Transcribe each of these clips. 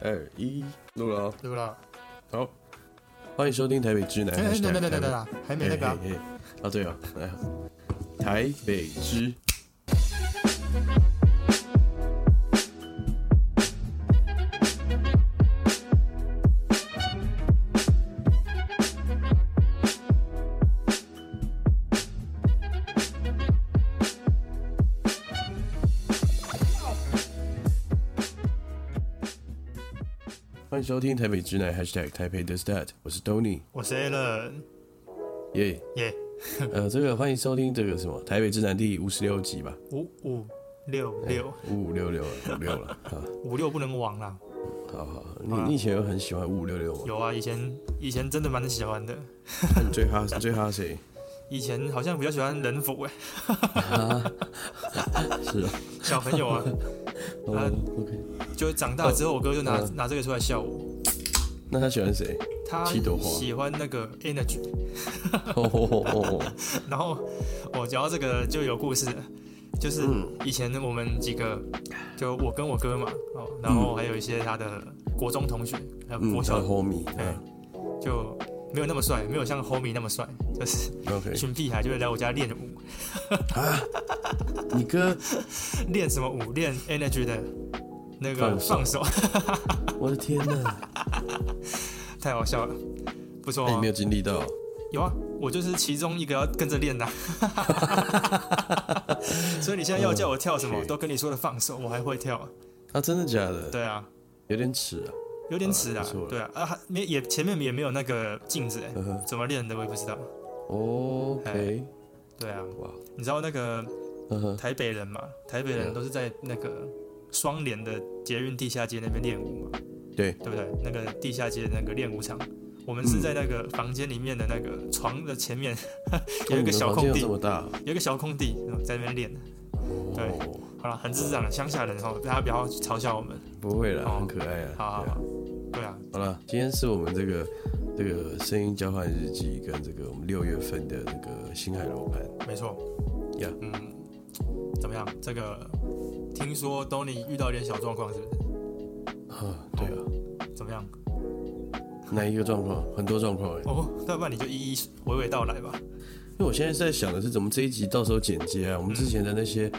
二一，录了哦。录了。好，欢迎收听台北之南。哎，等等等等等等，还没那个。啊，对哦，来，台北之。欢迎收听台北直男 #hashtag 台北的 stat，我是 Tony，我是 Alan，耶。耶，呃，这个欢迎收听这个什么台北直男第五十六集吧，五五六六。五五六六五六了 啊，五六不能亡了，好好，你你以前有很喜欢五五六六吗？有啊，以前以前真的蛮喜欢的，你 最哈最哈谁？以前好像比较喜欢人府哎，是啊，小朋友啊，哦，OK，就长大之后，我哥就拿拿这个出来笑我。那他喜欢谁？他喜欢那个 Energy。然后我讲到这个就有故事，就是以前我们几个，就我跟我哥嘛，哦，然后还有一些他的国中同学，还有国小 homie，哎，就。没有那么帅，没有像 Homie 那么帅，就是一群屁孩就会来我家练舞。啊，你哥 练什么舞？练 Energy 的那个放手。我的天哪，太好笑了，不错。你没有经历到？有啊，我就是其中一个要跟着练的。所以你现在要叫我跳什么，都跟你说的放手，我还会跳。啊，真的假的？对啊，有点迟啊。有点迟啊，对啊，啊没也前面也没有那个镜子哎，怎么练的我也不知道。OK，对啊，哇，你知道那个台北人嘛？台北人都是在那个双联的捷运地下街那边练舞嘛？对，对不对？那个地下街那个练舞场，我们是在那个房间里面的那个床的前面 有一个小空地，这么大，有一个小空地在那边练。对，好了，很智障的乡下人哦，大家不要嘲笑我们。不会了，很可爱啊。好好好。对啊，好了，今天是我们这个这个声音交换日记跟这个我们六月份的那个星海楼盘，没错，呀，嗯，怎么样？这个听说都你遇到一点小状况是不是？啊，对啊，怎么样？哪一个状况？很多状况哎。哦，要不然你就一一娓娓道来吧。因为我现在是在想的是，怎么这一集到时候剪接啊？我们之前的那些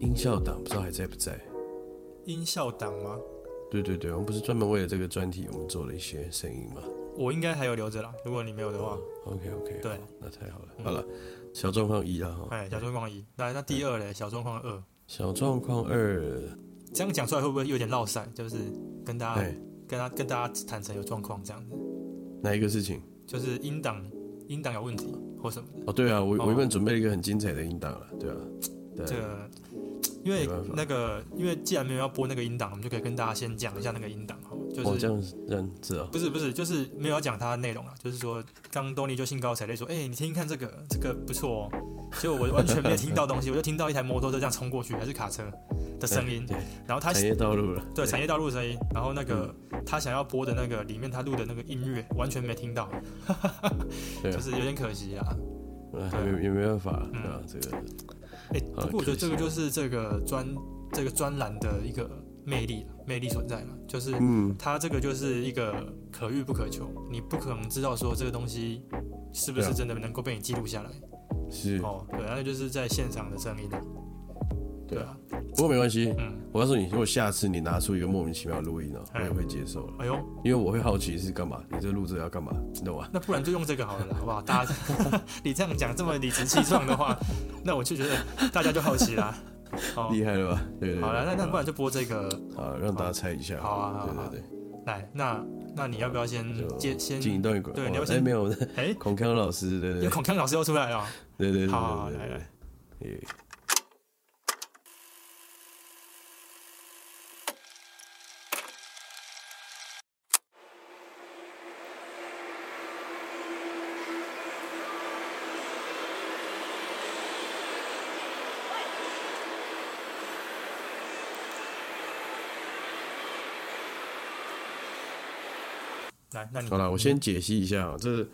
音效档不知道还在不在？音效档吗？对对对，我们不是专门为了这个专题，我们做了一些声音吗？我应该还有留着啦，如果你没有的话。OK OK，对，那太好了。好了，小状况一啊，哎，小状况一，来，那第二嘞，小状况二。小状况二，这样讲出来会不会有点落塞？就是跟大家、跟他、跟大家坦诚有状况这样子。哪一个事情？就是音档，音档有问题或什么的。哦，对啊，我我原本准备了一个很精彩的音档了，对啊，这个。因为那个，因为既然没有要播那个音档，我们就可以跟大家先讲一下那个音档哈，就是这样子啊，不是不是，就是没有要讲它的内容啊，就是说，刚东尼就兴高采烈说，哎，你听听看这个，这个不错哦，结果我完全没有听到东西，我就听到一台摩托车这样冲过去，还是卡车的声音，然后他产业道路了，对产业道路的声音，然后那个他想要播的那个里面他录的那个音乐完全没听到，就是有点可惜啊，也也没办法，对吧？这个。哎，不过我觉得这个就是这个专这个专栏的一个魅力魅力所在了，就是它这个就是一个可遇不可求，你不可能知道说这个东西是不是真的能够被你记录下来。是哦，对，那就是在现场的声音。对啊，不过没关系。嗯，我告诉你，如果下次你拿出一个莫名其妙的录音呢，我也会接受了。哎呦，因为我会好奇是干嘛，你这录制要干嘛，你懂吗？那不然就用这个好了，好不好？大家，你这样讲这么理直气壮的话，那我就觉得大家就好奇啦。厉害了吧？对对。好了，那那不然就播这个，好，让大家猜一下。好啊，对对对。来，那那你要不要先接先进一段歌？对，你要先没有？哎，孔康老师，对对。孔康老师又出来了。对对对。好，来来。来，那你好了，我先解析一下，这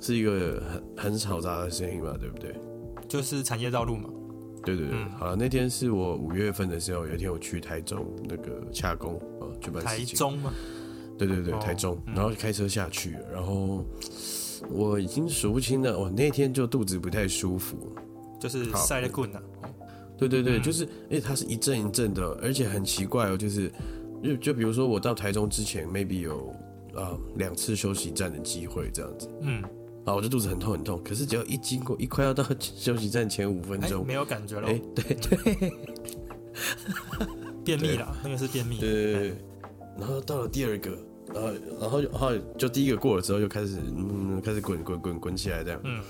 是一个很很嘈杂的声音嘛，对不对？就是产业道路嘛。对对对，好了，那天是我五月份的时候，有一天我去台中那个洽工啊，举办台中吗？对对对，台中，然后开车下去，然后我已经数不清了，我那天就肚子不太舒服，就是塞了棍啊。对对对，就是，哎，它是一阵一阵的，而且很奇怪哦，就是，就就比如说我到台中之前，maybe 有啊两次休息站的机会这样子，嗯，啊，我就肚子很痛很痛，可是只要一经过，一快要到休息站前五分钟，没有感觉了，哎，对对，便秘了，那个是便秘，对对对，然后到了第二个，然后然后然后就第一个过了之后，就开始嗯开始滚滚滚滚起来这样，嗯。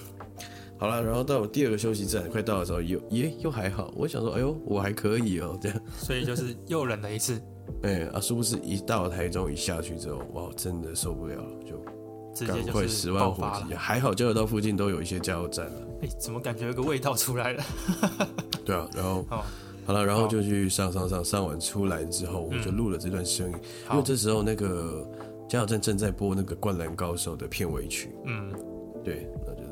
好了，然后到我第二个休息站快到的时候，又耶又还好，我想说，哎呦，我还可以哦，这样，所以就是又忍了一次，哎啊，殊不知一到台中一下去之后，哇，真的受不了了，就赶快十万火急，还好加油道附近都有一些加油站了，哎，怎么感觉有个味道出来了？对啊，然后好了，然后就去上上上上完出来之后，我就录了这段声音，因为这时候那个加油站正在播那个《灌篮高手》的片尾曲，嗯，对。哒哒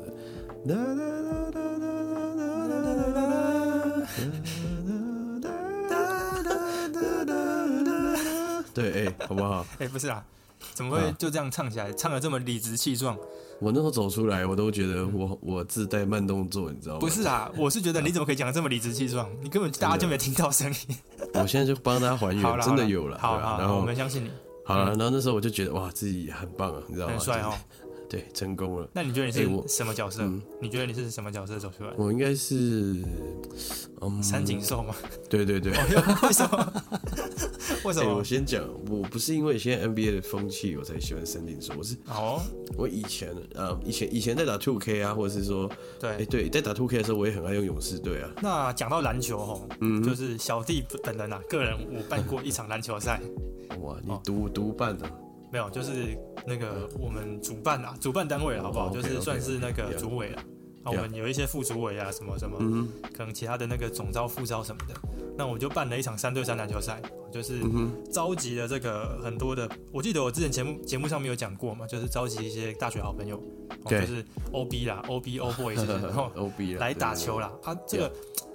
哒对，哎，好不好？哎，不是啊，怎么会就这样唱起来？唱的这么理直气壮。我那时候走出来，我都觉得我我自带慢动作，你知道吗？不是啊，我是觉得你怎么可以讲的这么理直气壮？你根本大家就没听到声音。我现在就帮大家还原，真的有了。好，然后我们相信你。好了，然后那时候我就觉得哇，自己很棒啊，你知道吗？很帅哦。对，成功了。那你觉得你是什么角色？你觉得你是什么角色走出来？我应该是，嗯，三井寿吗？对对对。为什么？为什么？我先讲，我不是因为现在 NBA 的风气我才喜欢三井寿，我是哦，我以前呃，以前以前在打 Two K 啊，或者是说，对，哎对，在打 Two K 的时候，我也很爱用勇士队啊。那讲到篮球吼，嗯，就是小弟本人啊，个人我办过一场篮球赛。哇，你独独办的？没有，就是那个我们主办啊，主办单位好不好？就是算是那个主委了。啊，我们有一些副主委啊，什么什么，可能其他的那个总招、副招什么的。那我就办了一场三对三篮球赛，就是召集了这个很多的。我记得我之前节目节目上面有讲过嘛，就是召集一些大学好朋友，就是 O B 啦，O B O boys，然后 O B 来打球啦。啊，这个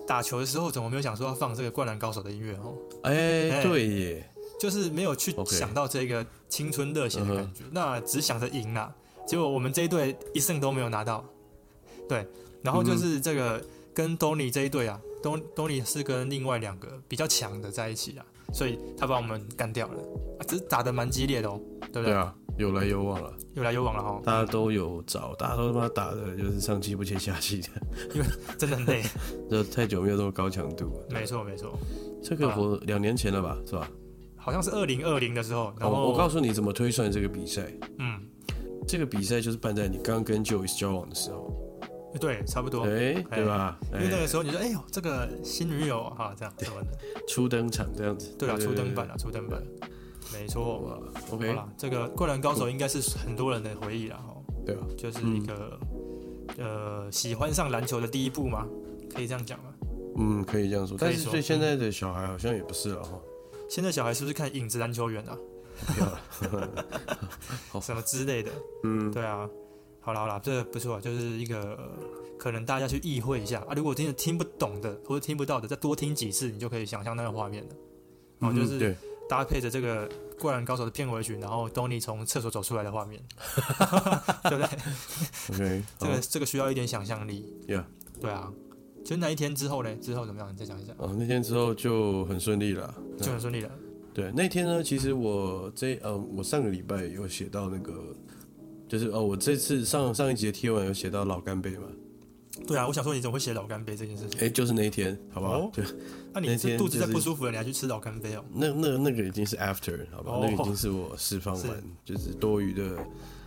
打球的时候怎么没有想说要放这个灌篮高手的音乐哦？哎，对耶。就是没有去想到这个青春热血的感觉，那只想着赢啦。结果我们这一队一胜都没有拿到。对，然后就是这个跟东尼这一队啊，东东尼是跟另外两个比较强的在一起啊，所以他把我们干掉了。啊，只是打的蛮激烈的哦，对不对？对啊，有来有往了，有来有往了哈。大家都有找，大家都他妈打的就是上气不接下气的，因为真的很累，就太久没有这么高强度。没错没错，这个我两年前了吧，是吧？好像是二零二零的时候，然后我告诉你怎么推算这个比赛。嗯，这个比赛就是办在你刚跟 Joyce 交往的时候。对，差不多。哎，对吧？因为那个时候你说，哎呦，这个新女友哈，这样什么的。初登场这样子。对啊，初登版啊，初登版。没错。OK。这个灌篮高手应该是很多人的回忆了哈。对啊。就是一个呃，喜欢上篮球的第一步嘛，可以这样讲吗？嗯，可以这样说。但是对现在的小孩好像也不是了哈。现在小孩是不是看影子篮球员啊？什么之类的？嗯，对啊。好了好了，这不错，就是一个可能大家去意会一下啊。如果真的听不懂的或者听不到的，再多听几次，你就可以想象那个画面了。然后就是搭配着这个《灌篮高手》的片尾曲，然后东尼从厕所走出来的画面，对不对？OK，这个这个需要一点想象力。Yeah，对啊。就那一天之后呢？之后怎么样？你再讲一下。哦，那天之后就很顺利了，就很顺利了。对，那天呢，其实我这呃，我上个礼拜有写到那个，就是哦，我这次上上一集的贴文有写到老干杯嘛。对啊，我想说你怎么会写老干杯这件事情？哎，就是那一天，好不好？对，那你是肚子在不舒服了，你还去吃老干杯哦？那那那个已经是 after，好吧？那个已经是我释放完，就是多余的。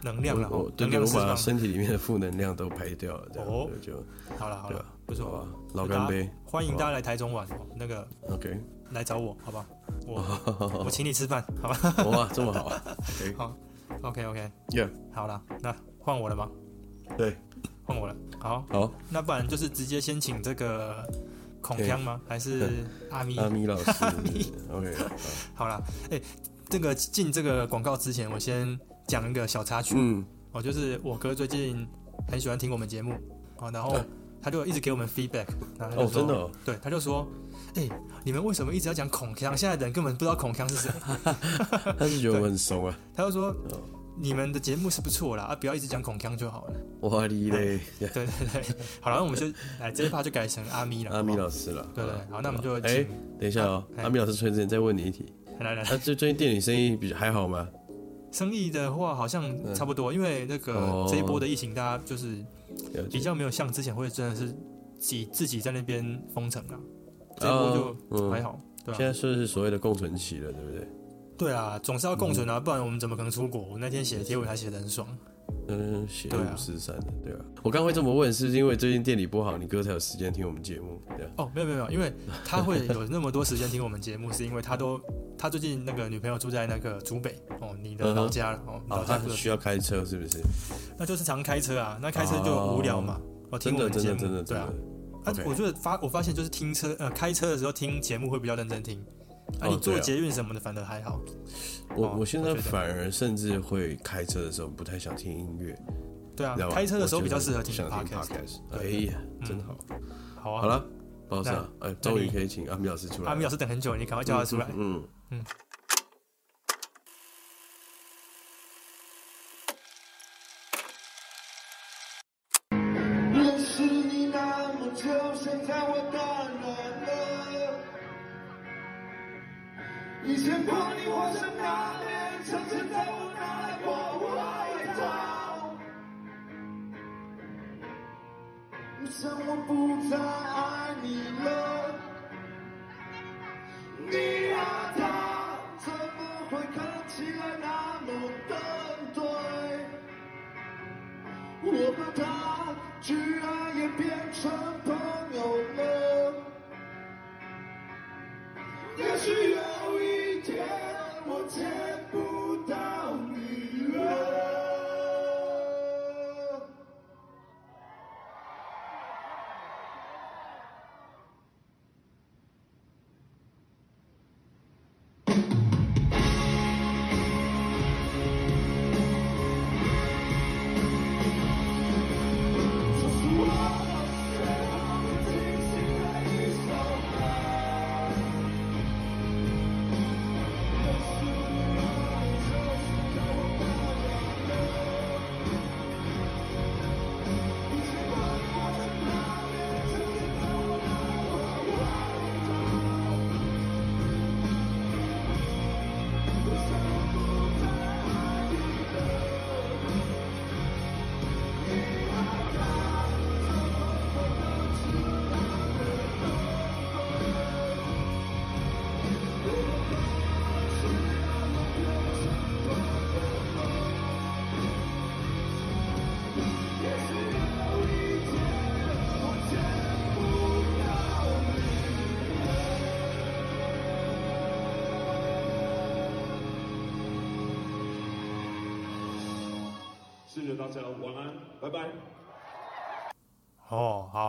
能量了，对，我把身体里面的负能量都排掉了，这样就好了，好了，不错啊，老干杯，欢迎大家来台中玩，那个，OK，来找我，好吧，我 我请你吃饭，好吧，哇，这么好，好，OK，OK，Yeah，好了，那换我了吗？对，换我了，好，好，那不然就是直接先请这个孔锵吗？还是阿咪？阿咪老师，阿咪，OK，好。了，哎，这个进这个广告之前，我先。讲一个小插曲，嗯，哦，就是我哥最近很喜欢听我们节目，哦，然后他就一直给我们 feedback，然后哦，真的，对，他就说，哎，你们为什么一直要讲孔锵？现在人根本不知道孔锵是谁。他是觉得我很怂啊。他就说，你们的节目是不错啦，啊，不要一直讲孔锵就好了。哇哩嘞！对对对，好了，那我们就来这一趴就改成阿咪了。阿咪老师了。对对，好，那我们就哎，等一下哦，阿咪老师之前再问你一题。来来，那最最近店里生意比还好吗？生意的话好像差不多，因为那个这一波的疫情，大家就是比较没有像之前会真的是己自己在那边封城了，这一波就还好。对，现在算是所谓的共存期了，对不对？对啊，总是要共存啊，不然我们怎么可能出国？我那天写的贴文还写的很爽。嗯，写五四三的，对啊。我刚会这么问，是因为最近店里不好，你哥才有时间听我们节目。哦，没有没有没有，因为他会有那么多时间听我们节目，是因为他都他最近那个女朋友住在那个竹北哦，你的老家了哦。哦，他需要开车是不是？那就是常开车啊，那开车就无聊嘛。哦，听我们节目，对啊。啊，我觉得发我发现就是听车呃开车的时候听节目会比较认真听。啊，你做捷运什么的，反而还好。我我现在反而甚至会开车的时候不太想听音乐。对啊，开车的时候比较适合听 podcast。哎呀，真好。好啊。好了，不好意思啊，哎，终于可以请阿米老师出来。阿米老师等很久，你赶快叫他出来。嗯嗯。以前把你换成那年，曾经在我那过外套。怎么不再爱你了？你和他怎么会看起来那么的对？我和他居然也变成朋友了。也许有。我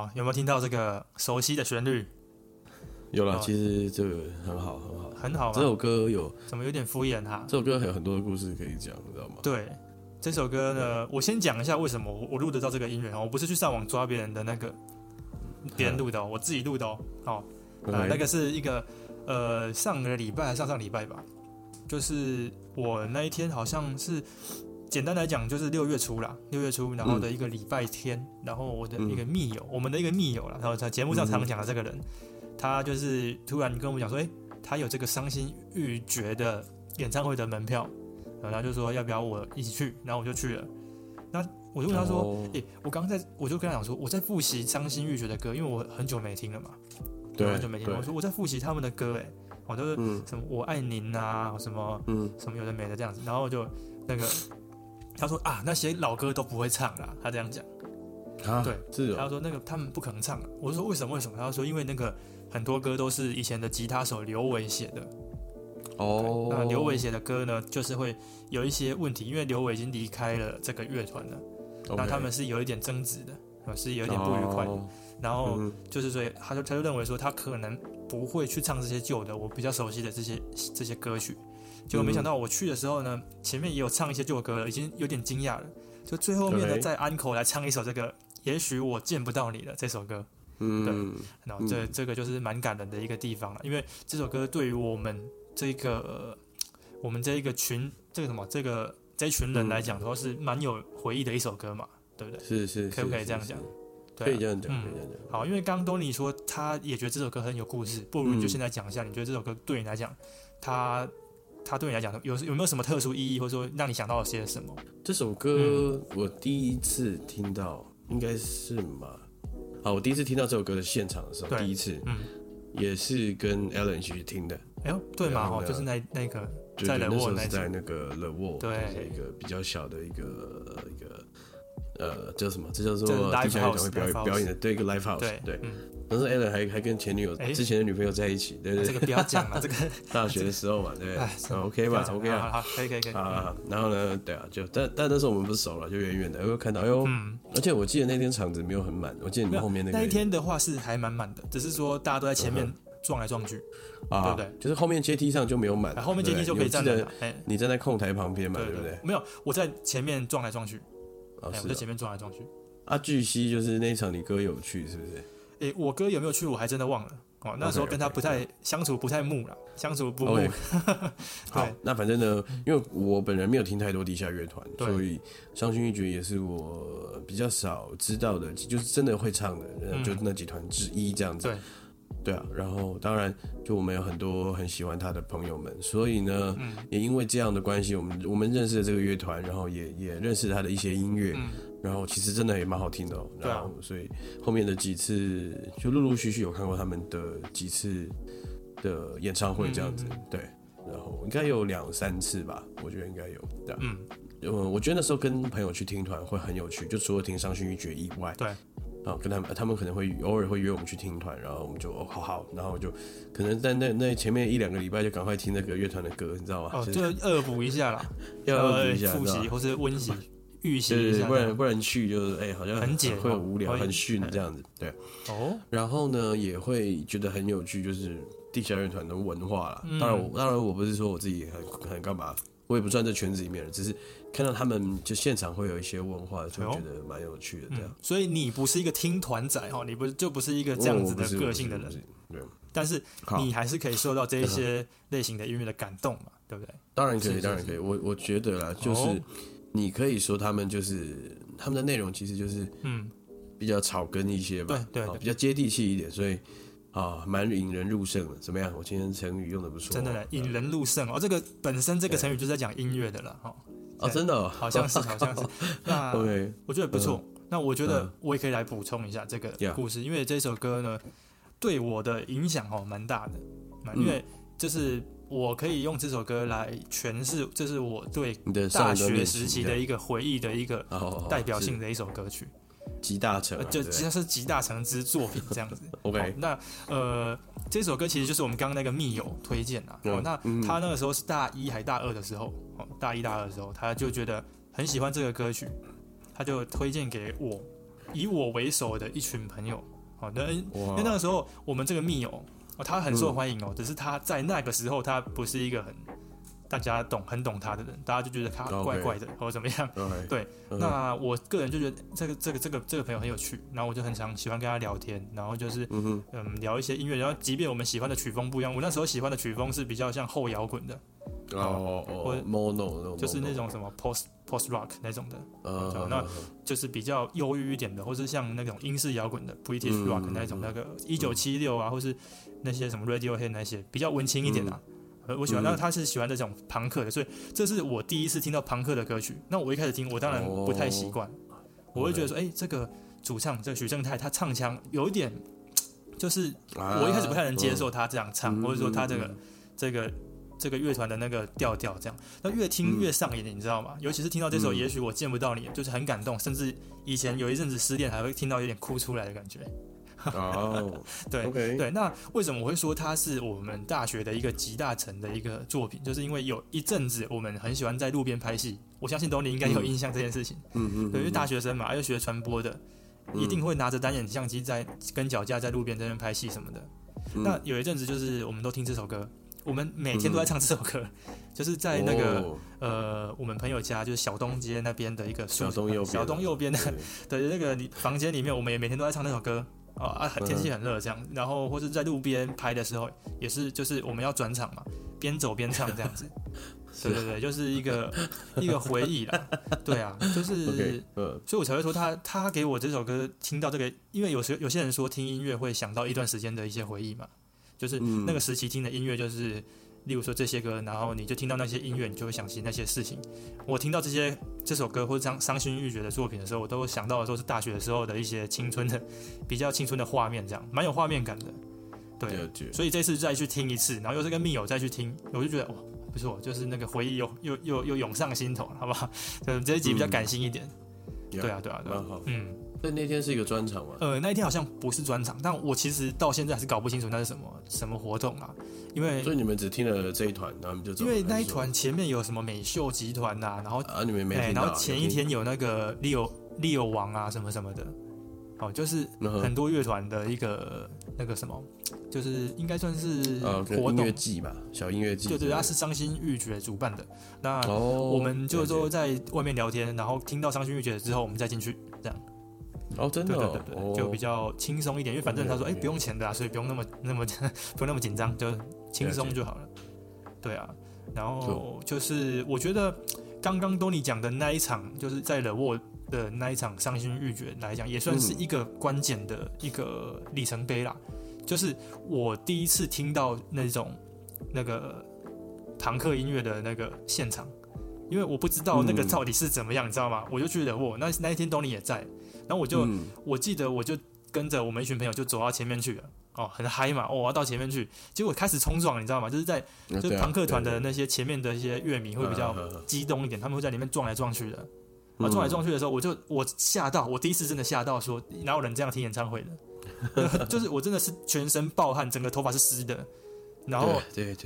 好，有没有听到这个熟悉的旋律？有了，其实这个很好，很好，很好。这首歌有怎么有点敷衍哈？这首歌还有很多的故事可以讲，你知道吗？对，这首歌呢，我先讲一下为什么我我录得到这个音乐哦，我不是去上网抓别人的那个，别人录的，我自己录的哦。哦，呃，那个是一个呃上个礼拜还上上礼拜吧，就是我那一天好像是。简单来讲，就是六月初啦，六月初，然后的一个礼拜天，然后我的一个密友，我们的一个密友了，然后在节目上常讲的这个人，他就是突然跟我们讲说，哎，他有这个伤心欲绝的演唱会的门票，然后就说要不要我一起去，然后我就去了。那我就问他说，哎，我刚刚在，我就跟他讲说，我在复习伤心欲绝的歌，因为我很久没听了嘛，对，很久没听，我说我在复习他们的歌，哎，我都是什么我爱您啊，什么，什么有的没的这样子，然后就那个。他说啊，那些老歌都不会唱了。他这样讲，啊，对，是。他说那个他们不可能唱。我说为什么？为什么？他说因为那个很多歌都是以前的吉他手刘伟写的。哦。那刘伟写的歌呢，就是会有一些问题，因为刘伟已经离开了这个乐团了。那他们是有一点争执的，是有一点不愉快的。然后就是所以，他就他就认为说，他可能不会去唱这些旧的，我比较熟悉的这些这些歌曲。结果没想到我去的时候呢，前面也有唱一些旧歌了，已经有点惊讶了。就最后面呢，在安口来唱一首这个也许我见不到你了这首歌，嗯，对，然后这这个就是蛮感人的一个地方了，因为这首歌对于我们这个我们这一个群这个什么这个这一群人来讲的话是蛮有回忆的一首歌嘛，对不对？是是，可不可以这样讲？可以这样讲，可以这样讲。好，因为刚刚多尼说他也觉得这首歌很有故事，不如你就现在讲一下，你觉得这首歌对你来讲，他他对你来讲有有没有什么特殊意义，或者说让你想到了些什么？这首歌我第一次听到，应该是嘛？啊，我第一次听到这首歌的现场的时候，第一次，嗯，也是跟 Alan 一起去听的。哎呦，对嘛？哦，就是那那个在那沃，在那个 The Wall，对，一个比较小的一个一个。呃，叫什么？这叫做地下乐团会表演表演的，对一个 live house。对对，当时 Alan 还还跟前女友之前的女朋友在一起，对对？这个不要讲了，这个 大学的时候嘛，对不对，OK 吧？OK 啊，好，可以可以可以啊。然后呢，对啊，就但但那时候我们不是熟了，就远远的，又看到，哎呦，而且我记得那天场子没有很满，我记得你们后面那个那一天的话是还满满的，只是说大家都在前面撞来撞去，啊，对不对？就是后面阶梯上就没有满，后面阶梯就可以站的，你站在控台旁边嘛，对不对？没有，我在前面撞来撞去，我在前面撞来撞去。啊，据悉就是那场你哥有去是不是？诶，我哥有没有去？我还真的忘了哦。那时候跟他不太相处，不太睦了，相处不睦。好，那反正呢，因为我本人没有听太多地下乐团，所以伤心欲绝也是我比较少知道的，就是真的会唱的，就那几团之一这样子。对，对啊。然后当然，就我们有很多很喜欢他的朋友们，所以呢，也因为这样的关系，我们我们认识了这个乐团，然后也也认识他的一些音乐。然后其实真的也蛮好听的，然后所以后面的几次就陆陆续续有看过他们的几次的演唱会这样子，对，然后应该有两三次吧，我觉得应该有，对，嗯，嗯，我觉得那时候跟朋友去听团会很有趣，就除了听伤心欲绝以外，对，啊，跟他们他们可能会偶尔会约我们去听团，然后我们就哦好好，然后就可能在那那前面一两个礼拜就赶快听那个乐团的歌，你知道吗？哦，就恶补一下啦，要恶补一下，复习或是温习。预习一下，不然不然去就是哎，好像很简，会无聊，很逊这样子，对。哦。然后呢，也会觉得很有趣，就是地下乐团的文化了。当然，当然我不是说我自己很很干嘛，我也不算在圈子里面的，只是看到他们就现场会有一些文化，就觉得蛮有趣的这样。所以你不是一个听团仔哦，你不就不是一个这样子的个性的人，对。但是你还是可以受到这一些类型的音乐的感动嘛，对不对？当然可以，当然可以。我我觉得啦，就是。你可以说他们就是他们的内容，其实就是嗯比较草根一些吧，对对，比较接地气一点，所以啊蛮引人入胜的。怎么样？我今天成语用的不错，真的引人入胜哦。这个本身这个成语就是在讲音乐的了哈。哦，真的，好像是 好像是。那 我觉得不错。那我觉得我也可以来补充一下这个故事，因为这首歌呢对我的影响哦蛮大的，因为就是。我可以用这首歌来诠释，这是我对大学时期的一个回忆的一个代表性的一首歌曲，集大成，就其实是集大成之作品这样子。OK，那呃，这首歌其实就是我们刚刚那个密友推荐的。哦，那他那个时候是大一还大二的时候，哦，大一大二的时候，他就觉得很喜欢这个歌曲，他就推荐给我，以我为首的一群朋友。好那，因为那个时候我们这个密友。哦，他很受欢迎哦，只是他在那个时候，他不是一个很大家懂、很懂他的人，大家就觉得他怪怪的，或者怎么样。对，那我个人就觉得这个、这个、这个、这个朋友很有趣，然后我就很常喜欢跟他聊天，然后就是嗯聊一些音乐，然后即便我们喜欢的曲风不一样，我那时候喜欢的曲风是比较像后摇滚的，哦哦，mono 就是那种什么 post。Post Rock 那种的，那就是比较忧郁一点的，或是像那种英式摇滚的 British Rock 那种，那个一九七六啊，或是那些什么 Radiohead 那些比较文青一点的，我喜欢。那他是喜欢这种朋克的，所以这是我第一次听到朋克的歌曲。那我一开始听，我当然不太习惯，我会觉得说，哎，这个主唱这个许正泰他唱腔有一点，就是我一开始不太能接受他这样唱，或者说他这个这个。这个乐团的那个调调，这样，那越听越上瘾，你知道吗？尤其是听到这首《也许我见不到你》，就是很感动，甚至以前有一阵子失恋，还会听到有点哭出来的感觉。哦，对对，那为什么我会说它是我们大学的一个集大成的一个作品？就是因为有一阵子我们很喜欢在路边拍戏，我相信东尼应该有印象这件事情。嗯嗯，对，因为大学生嘛，又学传播的，一定会拿着单眼相机在跟脚架在路边这边拍戏什么的。那有一阵子就是我们都听这首歌。我们每天都在唱这首歌，就是在那个呃我们朋友家，就是小东街那边的一个小东右小东右边的的 那个房间里面，我们也每天都在唱那首歌。哦啊，天气很热这样，然后或者在路边拍的时候，也是就是我们要转场嘛，边走边唱这样子。对对对，就是一个一个回忆啦。对啊，就是，所以我才会说他他给我这首歌听到这个，因为有时有些人说听音乐会想到一段时间的一些回忆嘛，就是那个时期听的音乐就是。例如说这些歌，然后你就听到那些音乐，你就会想起那些事情。我听到这些这首歌或者伤伤心欲绝的作品的时候，我都想到的都是大学的时候的一些青春的比较青春的画面，这样蛮有画面感的。对，所以这次再去听一次，然后又是跟密友再去听，我就觉得哇，不错，就是那个回忆又又又又涌上心头，好不好？嗯，这一集比较感性一点。对啊，对啊，对啊，嗯。那那天是一个专场吗？呃，那一天好像不是专场，但我其实到现在还是搞不清楚那是什么什么活动啊。因为所以你们只听了这一团，然后你就因为那一团前面有什么美秀集团呐，然后啊你们没听然后前一天有那个 Leo Leo 王啊什么什么的，哦，就是很多乐团的一个那个什么，就是应该算是活动季吧，小音乐季。对对，他是伤心欲绝主办的。那我们就说在外面聊天，然后听到伤心欲绝之后，我们再进去这样。哦，真的，对对对，就比较轻松一点，因为反正他说，哎，不用钱的啊，所以不用那么那么 不用那么紧张，就轻松就好了。对啊，然后就是我觉得刚刚多尼讲的那一场，就是在惹沃的那一场伤心欲绝来讲，也算是一个关键的一个里程碑啦。就是我第一次听到那种那个朋克音乐的那个现场，因为我不知道那个到底是怎么样，你知道吗？我就去惹沃，那那一天多尼也在。然后我就我记得我就跟着我们一群朋友就走到前面去了。哦，很嗨嘛，我要到前面去，结果开始冲撞，你知道吗？就是在就是朋克团的那些前面的一些乐迷会比较激动一点，他们会在里面撞来撞去的，啊，撞来撞去的时候，我就我吓到，我第一次真的吓到，说哪有人这样听演唱会的？就是我真的是全身暴汗，整个头发是湿的，然后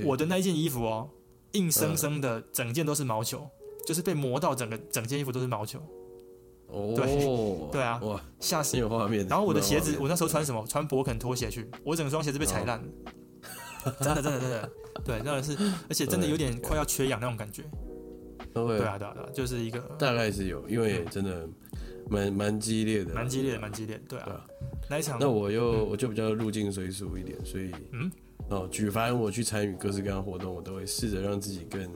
我的那一件衣服哦，硬生生的整件都是毛球，就是被磨到整个整件衣服都是毛球。哦，对 对啊，哇，吓死！有画面。然后我的鞋子，我那时候穿什么？穿博肯拖鞋去，我整双鞋子被踩烂，真的真的真的，对，真的是，而且真的有点快要缺氧那种感觉。对啊对啊对啊，就是一个大概是有，因为真的蛮蛮激烈的，蛮激烈的，蛮激烈。对啊，那一场，那我又我就比较入境随俗一点，所以嗯哦，举凡我去参与各式各样的活动，我都会试着让自己更。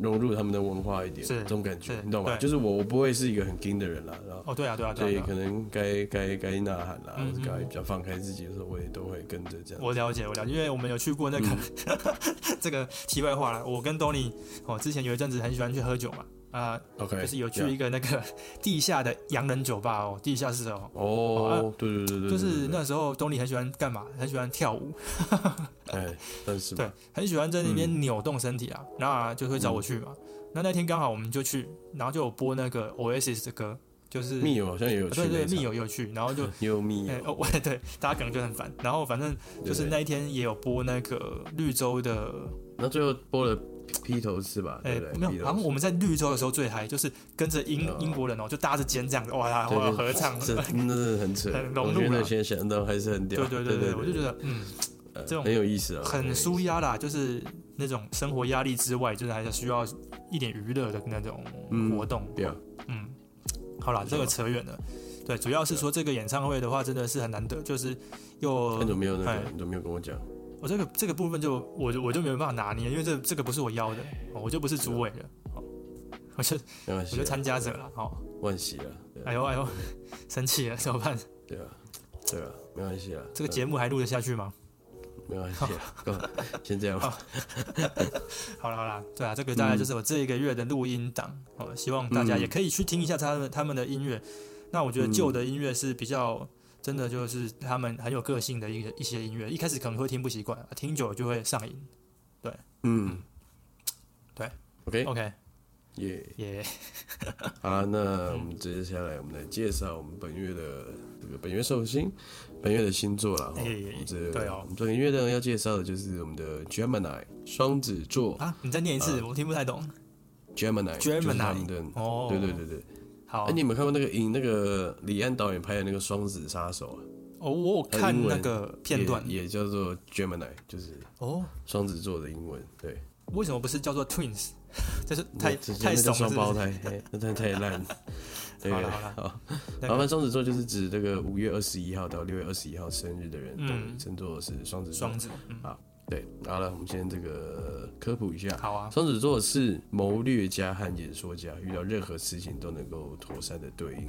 融入他们的文化一点，这种感觉，你懂吗？就是我，我不会是一个很硬的人啦，然后哦，对啊，对啊，对，可能该该该呐喊啦，该比较放开自己的时候，我也都会跟着这样。我了解，我了解，因为我们有去过那个 这个题外话了。我跟 Tony 哦，之前有一阵子很喜欢去喝酒嘛。啊，OK，就是有去一个那个 地下的洋人酒吧哦，地下室哦。哦，对对对对，就是那时候东尼很喜欢干嘛？很喜欢跳舞。哎，但是对，很喜欢在那边扭动身体啊，然后就会找我去嘛。那那天刚好我们就去，然后就有播那个 Oasis 的歌，就是密友好像也有去，对对，密友有去，然后就 有密友，哦，对，大家可能就很烦。然后反正就是那一天也有播那个绿洲的，那最后播了。披头士吧？哎，没有，好像我们在绿洲的时候最嗨，就是跟着英英国人哦，就搭着肩这样子，哇，哇，合唱，真的是很扯，很融入了。现在想到还是很屌，对对对对，我就觉得，嗯，这种很有意思啊，很舒压啦，就是那种生活压力之外，就是还是需要一点娱乐的那种活动。对，嗯，好了，这个扯远了。对，主要是说这个演唱会的话，真的是很难得，就是又很久没有那个，你都没有跟我讲。我这个这个部分就我我就没有办法拿捏，因为这这个不是我邀的，我就不是主委了，我就我就参加者了，好，万喜了，哎呦哎呦，生气了怎么办？对啊，对啊，没关系啊，这个节目还录得下去吗？没关系，先这样吧。好了好了，对啊，这个大概就是我这一个月的录音档，哦，希望大家也可以去听一下他们他们的音乐。那我觉得旧的音乐是比较。真的就是他们很有个性的一个一些音乐，一开始可能会听不习惯，听久了就会上瘾。对，嗯，对，OK。OK，耶。耶，好，那我们接下来我们来介绍我们本月的这个本月寿星，本月的星座了。这对哦，我们本月呢要介绍的就是我们的 Gemini 双子座。啊，你再念一次，我听不太懂。Gemini，Gemini，哦，对对对对。好，哎，你有没有看过那个影那个李安导演拍的那个《双子杀手》啊？哦，我有看那个片段，也叫做 Gemini，就是哦，双子座的英文。对，为什么不是叫做 Twins？这是太太双胞胎，那太太烂。好了好了，好，麻烦双子座就是指这个五月二十一号到六月二十一号生日的人，嗯，称作是双子双子。好，对，好了，我们先这个科普一下。好啊，双子座是谋略家和演说家，遇到任何事情都能够妥善的对应。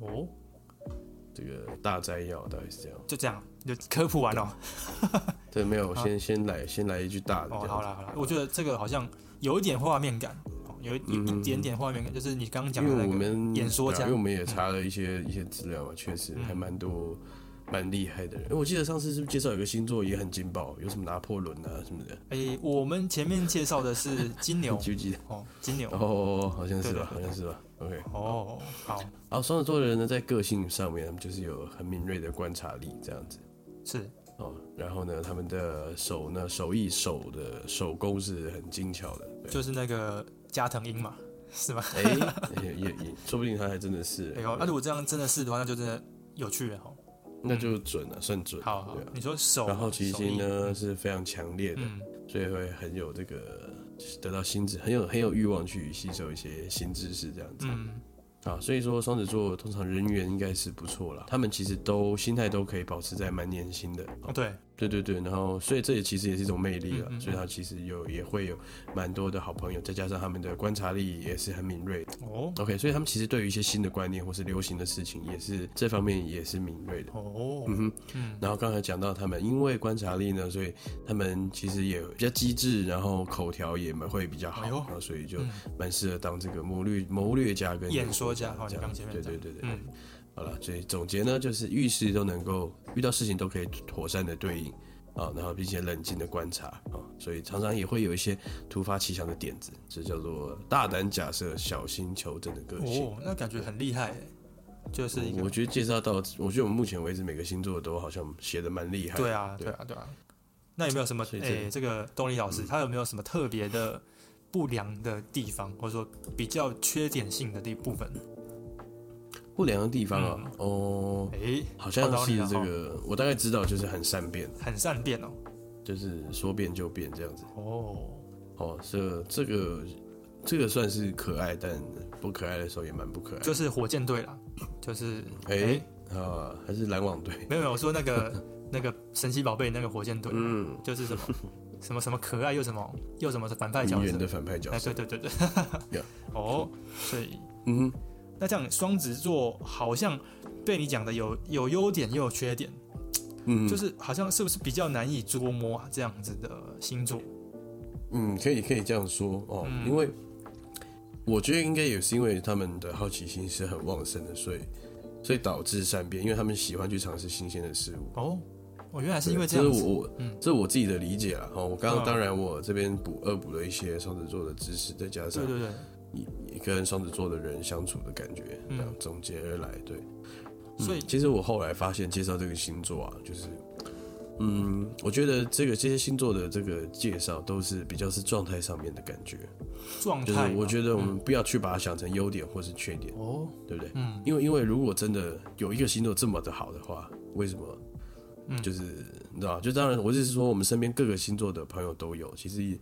哦。这个大摘要大概是这样，就这样就科普完了。对，没有，先先来先来一句大的。哦，好了好了，我觉得这个好像有一点画面感，有一一点点画面感，就是你刚刚讲的那个演说家，因为我们也查了一些一些资料嘛，确实还蛮多蛮厉害的人。哎，我记得上次是不是介绍有个星座也很劲爆，有什么拿破仑啊什么的？哎，我们前面介绍的是金牛，记不记得？哦，金牛，哦，好像是吧，好像是吧。OK，哦，好，然后双子座的人呢，在个性上面，他们就是有很敏锐的观察力，这样子是哦。然后呢，他们的手呢，手艺手的手工是很精巧的，就是那个加藤鹰嘛，是吗？哎，也也也，说不定他还真的是。哎呦，那如果这样真的是的话，那就真的有趣了哈。那就准了，算准。好，好你说手，然后其心呢是非常强烈的，所以会很有这个。得到心智很有很有欲望去吸收一些新知识这样子，啊，所以说双子座通常人缘应该是不错了，他们其实都心态都可以保持在蛮年轻的，哦对。对对对，然后所以这也其实也是一种魅力了，所以他其实有也会有蛮多的好朋友，再加上他们的观察力也是很敏锐哦。OK，所以他们其实对于一些新的观念或是流行的事情，也是这方面也是敏锐的哦。嗯哼，嗯。然后刚才讲到他们因为观察力呢，所以他们其实也比较机智，然后口条也蛮会比较好，然后所以就蛮适合当这个谋略谋略家跟演说家。好，刚前面对对对对，嗯。好了，所以总结呢，就是遇事都能够遇到事情都可以妥善的对应啊，然后并且冷静的观察啊，所以常常也会有一些突发奇想的点子，这叫做大胆假设、小心求证的个性。哦，那感觉很厉害，就是我觉得介绍到，我觉得我们目前为止每个星座都好像写的蛮厉害。对啊，对啊，对啊。那有没有什么？哎，这个东尼老师他有没有什么特别的不良的地方，或者说比较缺点性的一部分？不良的地方啊，哦，哎，好像是这个，我大概知道，就是很善变，很善变哦，就是说变就变这样子。哦，哦，这这个这个算是可爱，但不可爱的时候也蛮不可爱。就是火箭队啦，就是哎啊，还是篮网队？没有没有，我说那个 那个神奇宝贝那个火箭队，嗯，就是什么什么什么可爱又什么又什么的反派角色。的反派角色，哎，对对对对，哦，所以嗯。那这样双子座好像被你讲的有有优点又有缺点，嗯，就是好像是不是比较难以捉摸啊？这样子的星座，嗯，可以可以这样说哦，因为我觉得应该也是因为他们的好奇心是很旺盛的，所以所以导致善变，因为他们喜欢去尝试新鲜的事物。哦，我原来是因为这样，这是我嗯，这是我自己的理解了。哦，我刚刚当然我这边补恶补了一些双子座的知识，再加上对对对。一跟双子座的人相处的感觉，这样总结而来，对。所以其实我后来发现，介绍这个星座啊，就是，嗯，我觉得这个这些星座的这个介绍都是比较是状态上面的感觉。状态，我觉得我们不要去把它想成优点或是缺点，哦，对不对？嗯，因为因为如果真的有一个星座这么的好的话，为什么？嗯，就是你知道，就当然，我只是说我们身边各个星座的朋友都有，其实。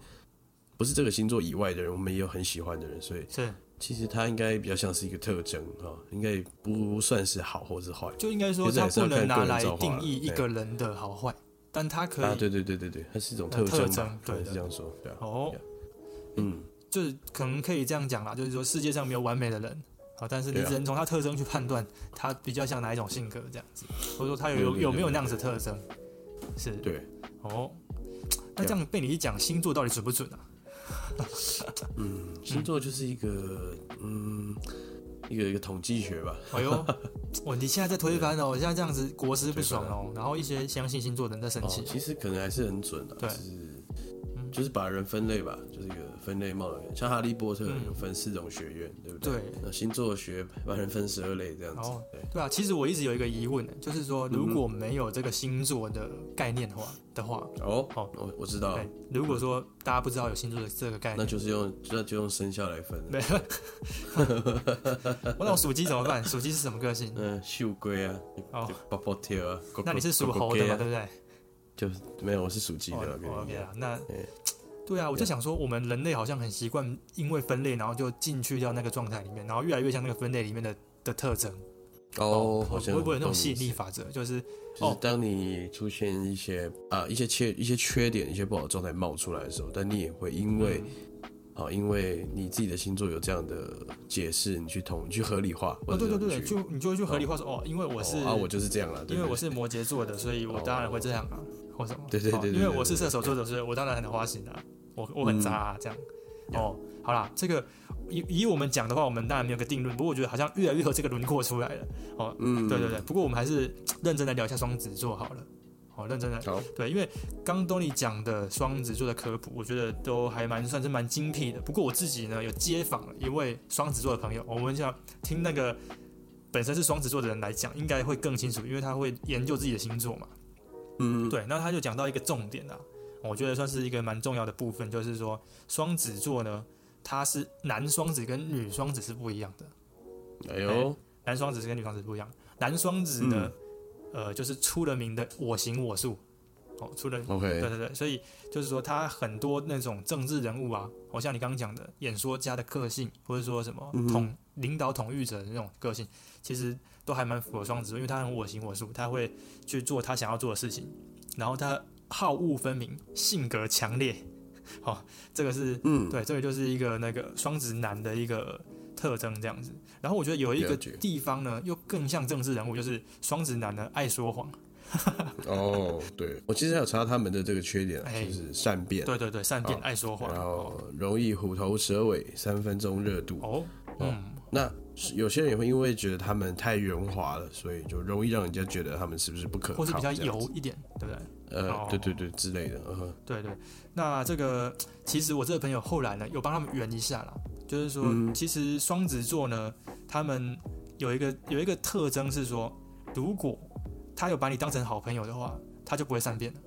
不是这个星座以外的人，我们也有很喜欢的人，所以是。其实他应该比较像是一个特征啊，应该不算是好或是坏，就应该说他不能拿来定义一个人的好坏，但他可以啊，对对对对对，它是一种特征，对，是这样说，对啊，哦，嗯，就是可能可以这样讲啦，就是说世界上没有完美的人，好，但是你只能从他特征去判断他比较像哪一种性格这样子，或者说他有有没有那样子特征，是对，哦，那这样被你一讲，星座到底准不准啊？嗯，星座就是一个嗯，一个一个统计学吧。哎呦，我你现在在推翻哦，我现在这样子国师不爽哦，然后一些相信星座的人在生气。其实可能还是很准的，对，嗯，就是把人分类吧，就是一个分类貌的，像哈利波特有分四种学院，对不对？对。那星座学把人分十二类这样子。对对啊，其实我一直有一个疑问，就是说如果没有这个星座的概念的话的话，哦，好，我我知道。如果说大家不知道有星座的这个概念，那就是用那就用生肖来分。没有。我那属鸡怎么办？属鸡是什么个性？嗯，秀龟啊，哦，波波跳啊。那你是属猴的嘛？对不对？就是没有，我是属鸡的。OK 啊，那对啊，我就想说，我们人类好像很习惯因为分类，然后就进去掉那个状态里面，然后越来越像那个分类里面的的特征。哦，好像会不会有那种吸引力法则？就是，就是当你出现一些啊一些缺一些缺点、一些不好的状态冒出来的时候，但你也会因为啊，因为你自己的星座有这样的解释，你去统，你去合理化。哦，对对对，就你就会去合理化说，哦，因为我是啊，我就是这样了，因为我是摩羯座的，所以我当然会这样啊。或什么？对对对，因为我是射手座 的，所以我当然很花心啊，我我很渣啊，这样。哦，好啦，这个以以我们讲的话，我们当然没有个定论，不过我觉得好像越来越有这个轮廓出来了。哦，嗯，对对对。不过我们还是认真的聊一下双子座好了。好，认真的。好。对，因为刚东尼讲的双子座的科普，我觉得都还蛮算是蛮精辟的。不过我自己呢，有接访了一位双子座的朋友，我们想听那个本身是双子座的人来讲，应该会更清楚，因为他会研究自己的星座嘛。嗯，对，那他就讲到一个重点啊，我觉得算是一个蛮重要的部分，就是说双子座呢，它是男双子跟女双子是不一样的。哎呦，男双子是跟女双子不一样，男双子呢，呃，就是出了名的我行我素，哦，出了，OK，对对对，所以就是说他很多那种政治人物啊，好像你刚刚讲的演说家的个性，或者说什么统领导统御者的那种个性，其实。都还蛮符合双子座，因为他很我行我素，他会去做他想要做的事情，然后他好恶分明，性格强烈，哦，这个是嗯，对，这个就是一个那个双子男的一个特征这样子。然后我觉得有一个地方呢，又更像政治人物，就是双子男呢爱说谎。哦，对，我其实还有查他们的这个缺点，就是善变，对对对，善变爱说谎，然后容易虎头蛇尾，三分钟热度。哦，嗯，那。有些人也会因为觉得他们太圆滑了，所以就容易让人家觉得他们是不是不可靠，或是比较油一点，对不对？呃，对对对之类的。对对，那这个其实我这个朋友后来呢，有帮他们圆一下啦，就是说，其实双子座呢，他们有一个有一个特征是说，如果他有把你当成好朋友的话，他就不会善变了。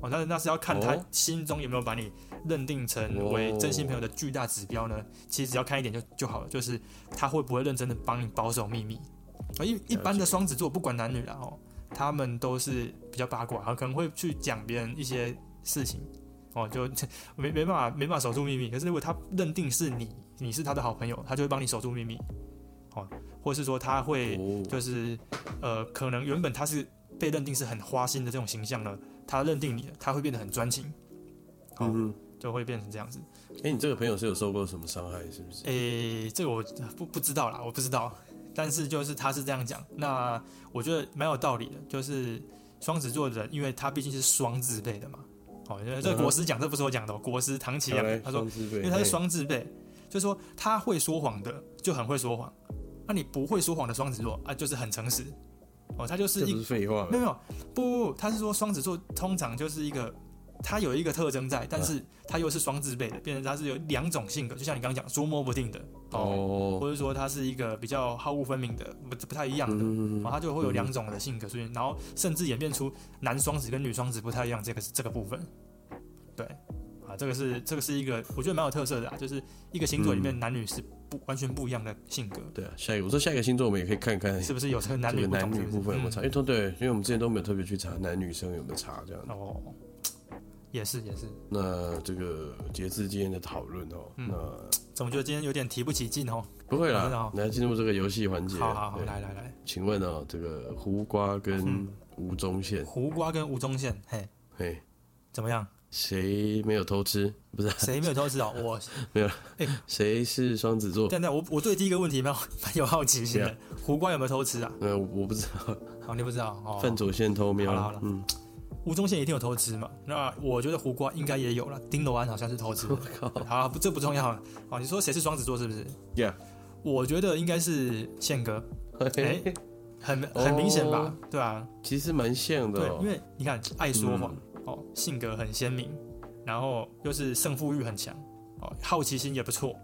哦，那那是要看他心中有没有把你认定成为真心朋友的巨大指标呢？其实只要看一点就就好了，就是他会不会认真的帮你保守秘密。啊，一一般的双子座不管男女啦，哦，他们都是比较八卦，啊，可能会去讲别人一些事情，哦，就 没没办法没办法守住秘密。可是如果他认定是你，你是他的好朋友，他就会帮你守住秘密。哦，或是说他会就是呃，可能原本他是被认定是很花心的这种形象呢。他认定你了，他会变得很专情，嗯，就会变成这样子。哎，你这个朋友是有受过什么伤害，是不是？哎，这个我不不知道啦，我不知道。但是就是他是这样讲，那我觉得蛮有道理的。就是双子座的人，因为他毕竟是双字辈的嘛。哦，因为这国师讲，这不是我讲的，国师唐启阳他说，因为他是双字辈，就是说他会说谎的就很会说谎，那你不会说谎的双子座啊，就是很诚实。哦，他就是一废话，没有没有不不，他是说双子座通常就是一个，他有一个特征在，但是它又是双字辈的，变成它是有两种性格，就像你刚刚讲捉摸不定的哦，或者说它是一个比较好恶分明的，不不太一样的，然后它就会有两种的性格出现，然后甚至演变出男双子跟女双子不太一样，这个是这个部分，对。啊，这个是这个是一个我觉得蛮有特色的啊，就是一个星座里面男女是不完全不一样的性格。对啊，下一个我说下一个星座我们也可以看看是不是有这个男女男女部分有没有差？因为都对，因为我们之前都没有特别去查男女生有没有差这样。哦，也是也是。那这个截至今天的讨论哦，那总觉得今天有点提不起劲哦。不会啦，来进入这个游戏环节。好好好，来来来，请问哦，这个胡瓜跟吴宗宪，胡瓜跟吴宗宪，嘿嘿，怎么样？谁没有偷吃？不是谁没有偷吃哦，我没有。哎，谁是双子座？对对，我我对第一个问题蛮 蛮有好奇心的。胡瓜有没有偷吃啊？呃，我不知道。好，你不知道哦。范左线偷瞄。好了好了，嗯，吴宗宪一定有偷吃嘛？那我觉得胡瓜应该也有了。丁罗安好像是偷吃。好，这不重要。哦，你说谁是双子座是不是？Yeah，我觉得应该是宪哥。哎，很很明显吧？对啊，其实蛮像的。对，因为你看爱说谎。哦，性格很鲜明，然后又是胜负欲很强，哦，好奇心也不错，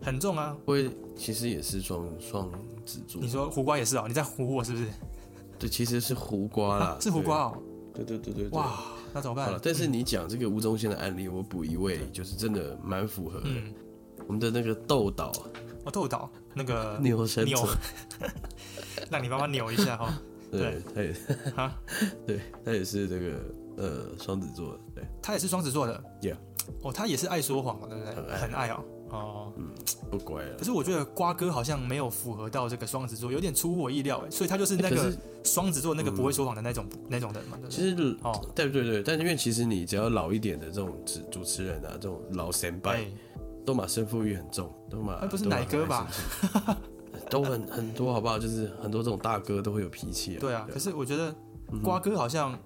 很重啊。会其实也是双双子座。你说胡瓜也是哦？你在唬我是不是？对，其实是胡瓜啦，是胡瓜哦。对对对对。哇，那怎么办？好了，但是你讲这个吴宗宪的案例，我补一位，就是真的蛮符合。嗯，我们的那个豆岛，哦，豆岛那个扭身扭，让你帮忙扭一下哈。对，他也啊，对他也是这个呃双子座的，对，他也是双子座的，Yeah，哦，他也是爱说谎嘛，对不对？很爱哦，哦，嗯，不乖了。可是我觉得瓜哥好像没有符合到这个双子座，有点出乎我意料哎，所以他就是那个双子座那个不会说谎的那种那种人嘛。其实哦，对对对，但是因为其实你只要老一点的这种主主持人啊，这种老前辈，都嘛胜负欲很重，都马不是奶哥吧？都很很多，好不好？就是很多这种大哥都会有脾气。对啊，可是我觉得瓜哥好像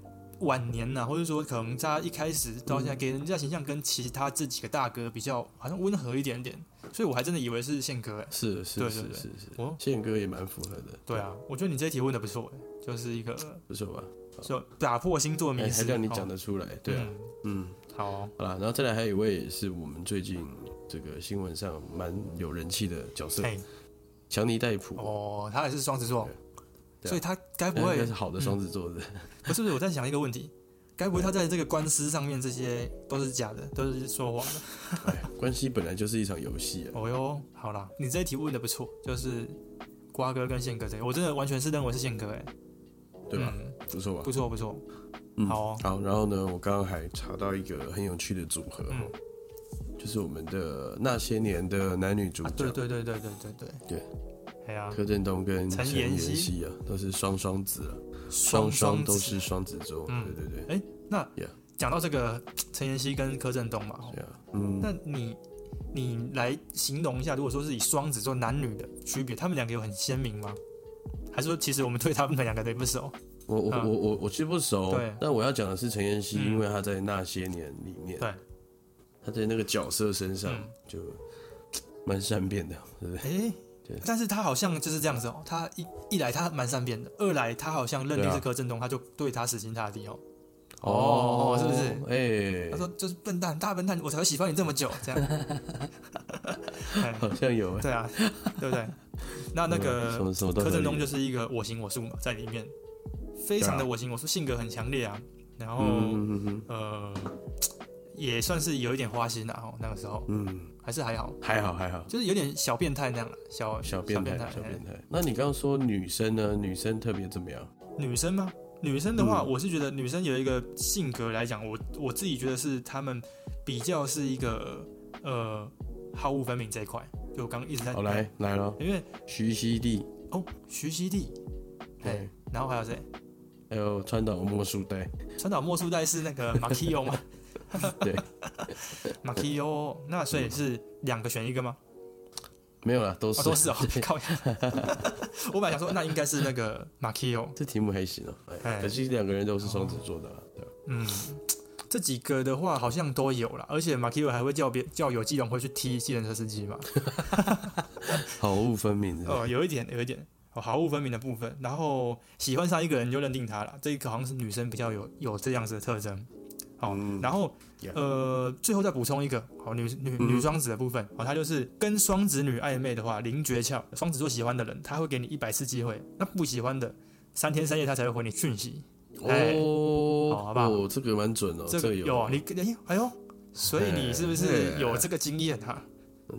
晚年呐，或者说可能他一开始到现在给人家形象跟其他这几个大哥比较，好像温和一点点。所以我还真的以为是宪哥。是是是是是，哦，宪哥也蛮符合的。对啊，我觉得你这题问的不错，就是一个不错吧？就打破星座迷思，还让你讲得出来。对啊，嗯，好，好了，然后再来还有一位是我们最近这个新闻上蛮有人气的角色。强尼戴普哦，他也是双子座，所以他该不会是好的双子座的？不是不是，我在想一个问题，该不会他在这个官司上面这些都是假的，都是说谎的？哎，关系本来就是一场游戏啊！哦哟，好啦，你这一题问的不错，就是瓜哥跟宪哥这个，我真的完全是认为是宪哥哎，对吧？不错吧？不错不错，好哦好，然后呢，我刚刚还查到一个很有趣的组合。就是我们的那些年的男女主角，对对对对对对对对，哎呀，柯震东跟陈妍希。啊，都是双双子啊，双双都是双子座，对对对。哎，那讲到这个陈妍希跟柯震东嘛，嗯，那你你来形容一下，如果说是以双子座男女的区别，他们两个有很鲜明吗？还是说其实我们对他们两个都不熟？我我我我我其实不熟，对，但我要讲的是陈妍希，因为她在那些年里面，对。她在那个角色身上就蛮善变的，对不对？哎，对。但是他好像就是这样子哦，他一一来他蛮善变的，二来他好像认定是柯震东，他就对他死心塌地哦。哦，是不是？哎，他说就是笨蛋，大笨蛋，我才会喜欢你这么久，这样。好像有，对啊，对不对？那那个 柯震东就是一个我行我素嘛，在里面非常的我行我素，性格很强烈啊。然后呃。也算是有一点花心的哦，那个时候，嗯，还是还好，还好还好，就是有点小变态那样了，小小变态，小变态。那你刚刚说女生呢？女生特别怎么样？女生吗？女生的话，我是觉得女生有一个性格来讲，我我自己觉得是她们比较是一个呃好恶分明这一块。就我刚刚一直在，好来来了，因为徐熙娣哦，徐熙娣，对，然后还有谁？还有川岛茉树代，川岛茉树代是那个马奎欧吗？对，马基欧，那所以是两个选一个吗？没有了，都是都是哦。靠，我本来想说，那应该是那个马基欧。这题目还行哦，可惜两个人都是双子座的，对嗯，这几个的话好像都有了，而且马基欧还会叫别叫有机龙会去踢计程车司机嘛？好物分明哦，有一点，有一点哦，好物分明的部分。然后喜欢上一个人就认定他了，这一个好像是女生比较有有这样子的特征。好，然后呃，最后再补充一个好女女女双子的部分，好，她就是跟双子女暧昧的话，零诀窍。双子座喜欢的人，他会给你一百次机会；那不喜欢的，三天三夜他才会回你讯息。哦，好，好不好？这个蛮准哦，这个有你哎呦，所以你是不是有这个经验啊？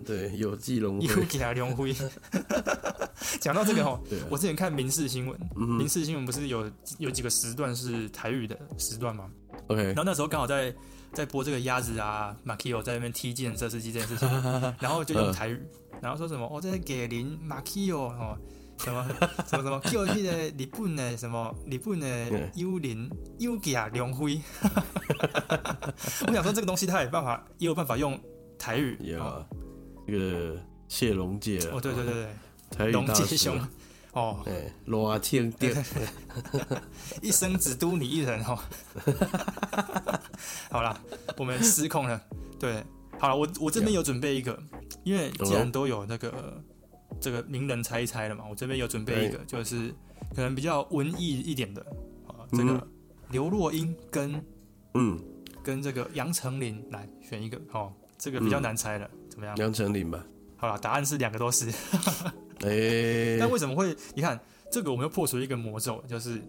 对，有记龙有给他龙辉。讲到这个哦，我之前看民事新闻，民事新闻不是有有几个时段是台语的时段吗？OK，然后那时候刚好在在播这个鸭子啊，马 Kio 在那边踢进车司机这件事情，然后就用台语，然后说什么我在给林马 Kio 哦，什么什么什么 Kio 去的日本的什么日本的幽灵幽假梁辉，我想说这个东西他有办法也有办法用台语，有这个谢龙介哦，对对对对，台语大雄。哦，对，罗天殿，一生只督你一人哦。好啦，我们失控了。对，好了，我我这边有准备一个，因为既然都有那个这个名人猜一猜了嘛，我这边有准备一个，就是可能比较文艺一点的啊，这个刘若英跟嗯跟这个杨丞琳来选一个哦，这个比较难猜了，怎么样？杨丞琳吧。好了，答案是两个都是。哎，但为什么会？你看这个，我们又破除一个魔咒，就是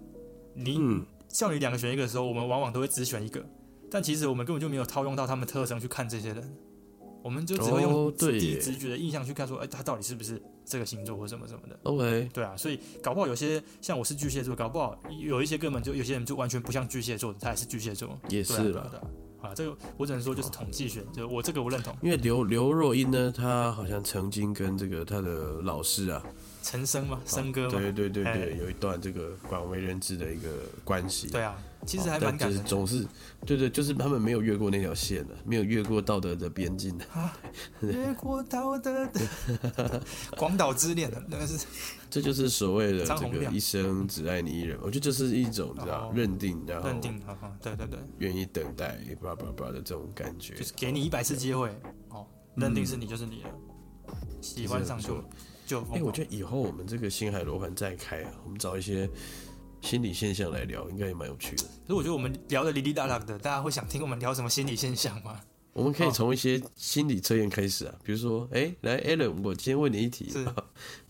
你像你两个选一个的时候，我们往往都会只选一个，但其实我们根本就没有套用到他们特征去看这些人，我们就只会用第一直觉的印象去看，说哎，他到底是不是这个星座或什么什么的。OK，对啊，所以搞不好有些像我是巨蟹座，搞不好有一些根本就有些人就完全不像巨蟹座的，他也是巨蟹座，也是了。啊，这个我只能说就是统计学，就我这个我认同。因为刘刘若英呢，她好像曾经跟这个她的老师啊。陈升嘛，升哥嘛，对对对对，有一段这个广为人知的一个关系。对啊，其实还蛮感人。总是，对对，就是他们没有越过那条线的，没有越过道德的边境的。越过道德的，广岛之恋的那个是，这就是所谓的这个一生只爱你一人。我觉得这是一种知道认定，然后认定，对对对，愿意等待，叭叭叭的这种感觉，就是给你一百次机会，哦，认定是你就是你了，喜欢上就。就哎，我觉得以后我们这个星海罗盘再开啊，我们找一些心理现象来聊，应该也蛮有趣的。可是我觉得我们聊的哩哩啦啦的，大家会想听我们聊什么心理现象吗？我们可以从一些心理测验开始啊，比如说，哎，来，Allen，我今天问你一题，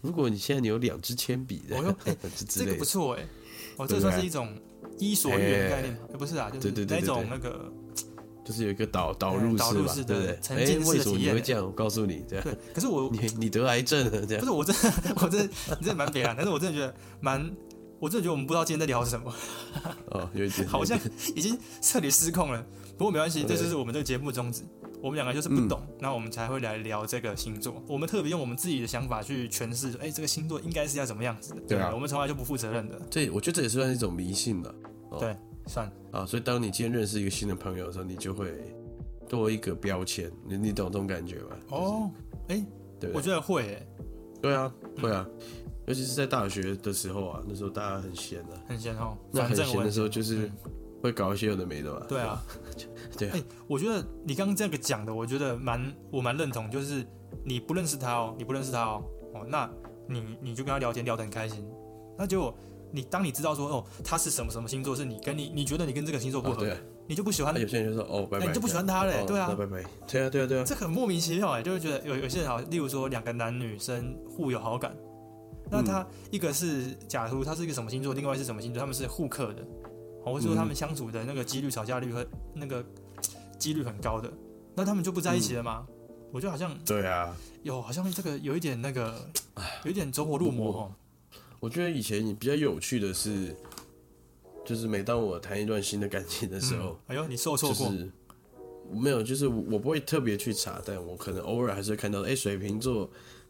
如果你现在你有两支铅笔，哦 这个不错哎，哦，这算是一种伊索寓言概念吗？不是啊，就是那种那个。就是有一个导导入式吧，对不对？沉浸式体验。会这样？我告诉你，这样。对，可是我你你得癌症了，这样。不是我真的，我真的，你真的蛮别啊！但是我真的觉得蛮，我真的觉得我们不知道今天在聊什么。哦，有一点，好像已经彻底失控了。不过没关系，这就是我们这个节目宗旨。我们两个就是不懂，那我们才会来聊这个星座。我们特别用我们自己的想法去诠释，哎，这个星座应该是要怎么样子的？对啊，我们从来就不负责任的。这我觉得这也算是一种迷信了。对，算啊。所以当你今天认识一个新的朋友的时候，你就会。多一个标签，你你懂这种感觉吗？哦，哎，对，我觉得会，哎，对啊，会啊，尤其是在大学的时候啊，那时候大家很闲的，很闲哦。那很闲的时候，就是会搞一些有的没的吧？对啊，对啊。哎，我觉得你刚刚这个讲的，我觉得蛮，我蛮认同。就是你不认识他哦，你不认识他哦，哦，那你你就跟他聊天聊得很开心，那结果你当你知道说哦，他是什么什么星座，是你跟你你觉得你跟这个星座不合。你就不喜欢？有些人就说哦，拜拜，你就不喜欢他嘞？对啊，拜拜，对啊，对啊，对啊，这很莫名其妙哎，就会觉得有有些人好，例如说两个男女生互有好感，那他一个是假如他是一个什么星座，另外是什么星座，他们是互克的，或者说他们相处的那个几率、吵架率和那个几率很高的，那他们就不在一起了吗？我觉得好像对啊，有好像这个有一点那个，有一点走火入魔哦。我觉得以前你比较有趣的是。就是每当我谈一段新的感情的时候，哎呦，你受挫过？没有，就是我不会特别去查，但我可能偶尔还是会看到，哎，水瓶座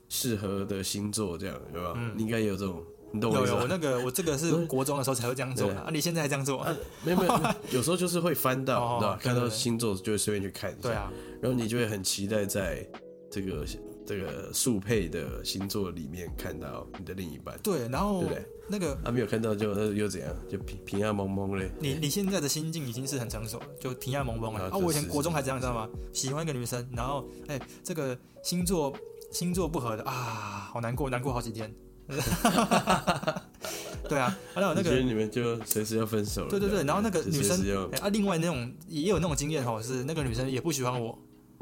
适合的星座这样，对吧？嗯，应该有这种，你懂我意思有有，那个我这个是 国中的时候才会这样做啊，你现在还这样做？没有没有，有时候就是会翻到，对吧看到星座就会随便去看一下，对啊，然后你就会很期待在这个。这个速配的星座里面看到你的另一半，对，然后对不对？那个啊没有看到就那又怎样？就平平安蒙蒙嘞。你你现在的心境已经是很成熟了，就平安蒙蒙了。啊，我以前国中还这样，知道吗？喜欢一个女生，然后哎，这个星座星座不合的啊，好难过，难过好几天。对啊，还有那个你们就随时要分手了。对对对，然后那个女生啊，另外那种也有那种经验哈，是那个女生也不喜欢我。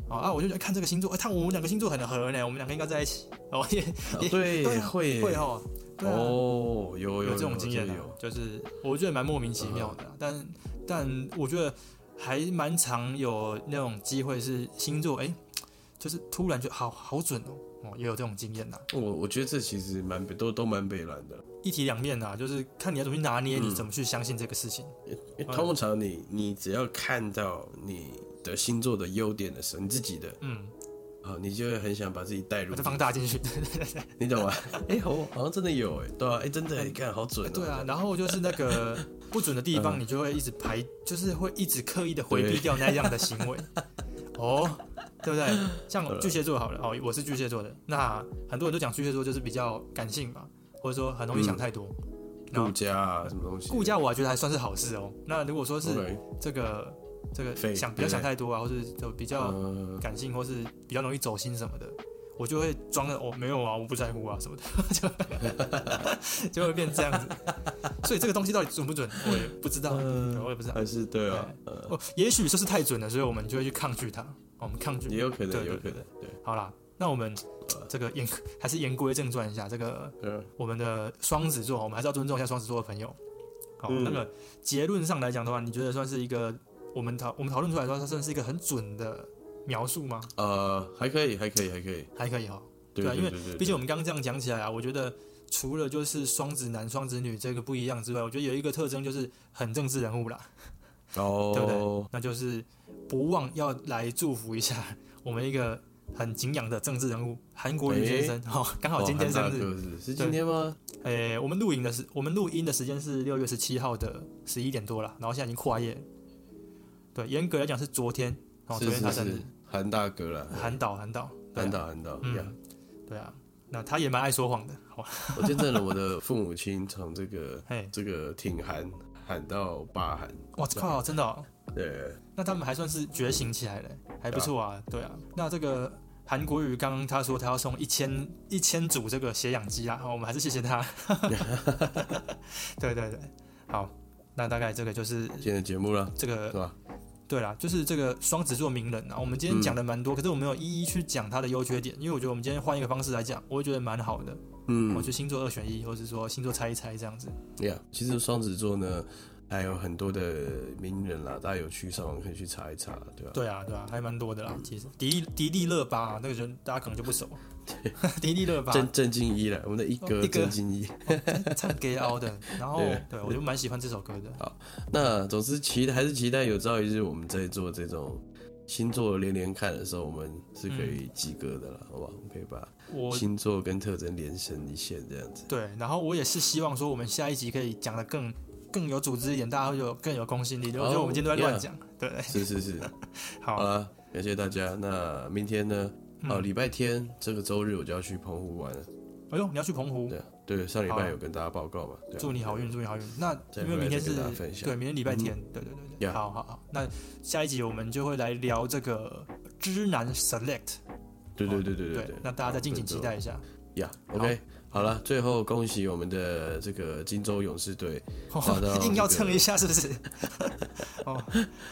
啊啊！我就觉得看这个星座，哎，看我们两个星座很合呢，我们两个应该在一起。哦，也也对，会会哈。哦，有有这种经验，就是我觉得蛮莫名其妙的。但但我觉得还蛮常有那种机会是星座，哎，就是突然就好好准哦。哦，也有这种经验呐。我我觉得这其实蛮都都蛮北蓝的，一体两面呐，就是看你要怎么去拿捏，你怎么去相信这个事情。通常你你只要看到你。的星座的优点的时候，你自己的，嗯，啊，你就会很想把自己带入，放大进去，你懂吗？哎，好，好像真的有，哎，对啊，哎，真的，你看好准，对啊，然后就是那个 不准的地方，你就会一直排，就是会一直刻意的回避掉那样的行为，哦，对不对？像巨蟹座好了，哦，我是巨蟹座的，那很多人都讲巨蟹座就是比较感性嘛，或者说很容易想太多，顾家啊，什么东西？顾家我还觉得还算是好事哦。那如果说是这个。这个想不要想太多啊，或是就比较感性，或是比较容易走心什么的，我就会装的哦，没有啊，我不在乎啊什么的，就 就会变这样子。所以这个东西到底准不准，我也不知道，我也不知道。还是对啊，哦，也许就是太准了，所以我们就会去抗拒它。我们抗拒也有可能，有可能。对，好啦，那我们这个言 还是言归正传一下，这个我们的双子座，我们还是要尊重一下双子座的朋友。好，那个结论上来讲的话，你觉得算是一个我们讨我们讨论出来说，它算是一个很准的。描述吗？呃，还可以，还可以，还可以，还可以哈。对啊，因为毕竟我们刚刚这样讲起来啊，我觉得除了就是双子男、双子女这个不一样之外，我觉得有一个特征就是很政治人物啦。哦，对不对？那就是不忘要来祝福一下 我们一个很敬仰的政治人物韩国瑜先生。哦，刚好今天生日，是今天吗？诶，我们录影的是我们录音的时间是六月十七号的十一点多了，然后现在已经跨夜。对，严格来讲是昨天，哦，昨天他生日。韩大哥了，韩导，韩导，韩导，韩导，嗯，对啊，那他也蛮爱说谎的，好我见证了我的父母亲从这个，这个挺韩喊到霸韩，哇靠，真的，对，那他们还算是觉醒起来了，还不错啊，对啊，那这个韩国瑜刚刚他说他要送一千一千组这个血氧机啊，我们还是谢谢他，对对对，好，那大概这个就是今天的节目了，这个是吧？对啦，就是这个双子座名人啊，我们今天讲的蛮多，可是我没有一一去讲他的优缺点，因为我觉得我们今天换一个方式来讲，我会觉得蛮好的。嗯，我觉得星座二选一，或者说星座猜一猜这样子。对呀，其实双子座呢。还有很多的名人啦，大家有去上网可以去查一查，对吧？对啊，对啊，还蛮多的啦。其实迪迪丽热巴那个人，大家可能就不熟。迪丽热巴，郑郑敬一了，我们的一哥郑敬一，唱 Gay Out 的。然后，对我就蛮喜欢这首歌的。好，那总之期还是期待有朝一日我们在做这种星座连连看的时候，我们是可以及格的了，好不好？我们可以把星座跟特征连成一线这样子。对，然后我也是希望说，我们下一集可以讲的更。更有组织一点，大家会有更有公信力。我觉得我们今天都在乱讲，对是是是，好了，感谢大家。那明天呢？哦，礼拜天这个周日我就要去澎湖玩了。哎呦，你要去澎湖？对对，上礼拜有跟大家报告嘛。祝你好运，祝你好运。那因为明天是对，明天礼拜天，对对对对。好好好，那下一集我们就会来聊这个知男 select。对对对对对对。那大家再敬请期待一下。呀，OK。好了，最后恭喜我们的这个金州勇士队，硬要蹭一下是不是？哦，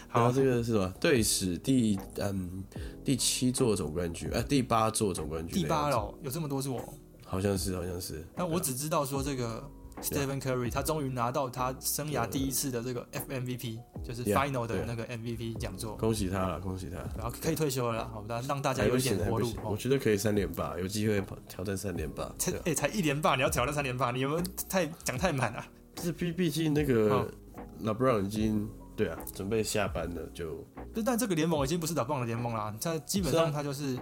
好，这个是什么？队史第嗯第七座总冠军，哎，第八座总冠军，第八了，有这么多座？好像是，好像是。那我只知道说这个。Stephen Curry，他终于拿到他生涯第一次的这个 FMVP，就是 Final 的那个 MVP 讲座。恭喜他了，恭喜他！然后可以退休了，好，让让大家有一点活路。我觉得可以三连霸，有机会挑战三连霸。才哎，才一连霸，你要挑战三连霸，你有没有太讲太满了？是毕毕竟那个 LeBron 已经对啊，准备下班了，就。但这个联盟已经不是 LeBron 的联盟啦，他基本上他就是。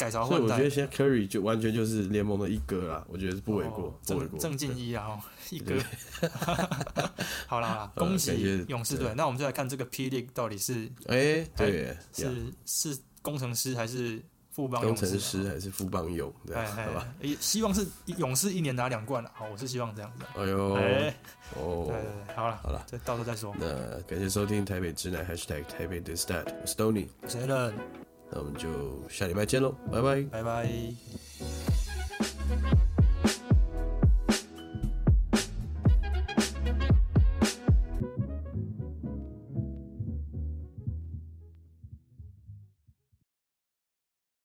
改朝换代，所以我觉得现在 Curry 就完全就是联盟的一哥啦，我觉得是不为过，不为过。郑敬一啊，哦一哥。好啦，恭喜勇士队。那我们就来看这个霹雳到底是，哎，对，是是工程师还是副帮工程师还是副帮勇？对，好吧。希望是勇士一年拿两冠了。好，我是希望这样子。哎呦，哎，哦，对对对，好了好了，这到时候再说。那感谢收听台北直男 #hashtag 台北的 stat，我是 Tony，谁人？那我们就下礼拜见喽，拜拜，拜拜。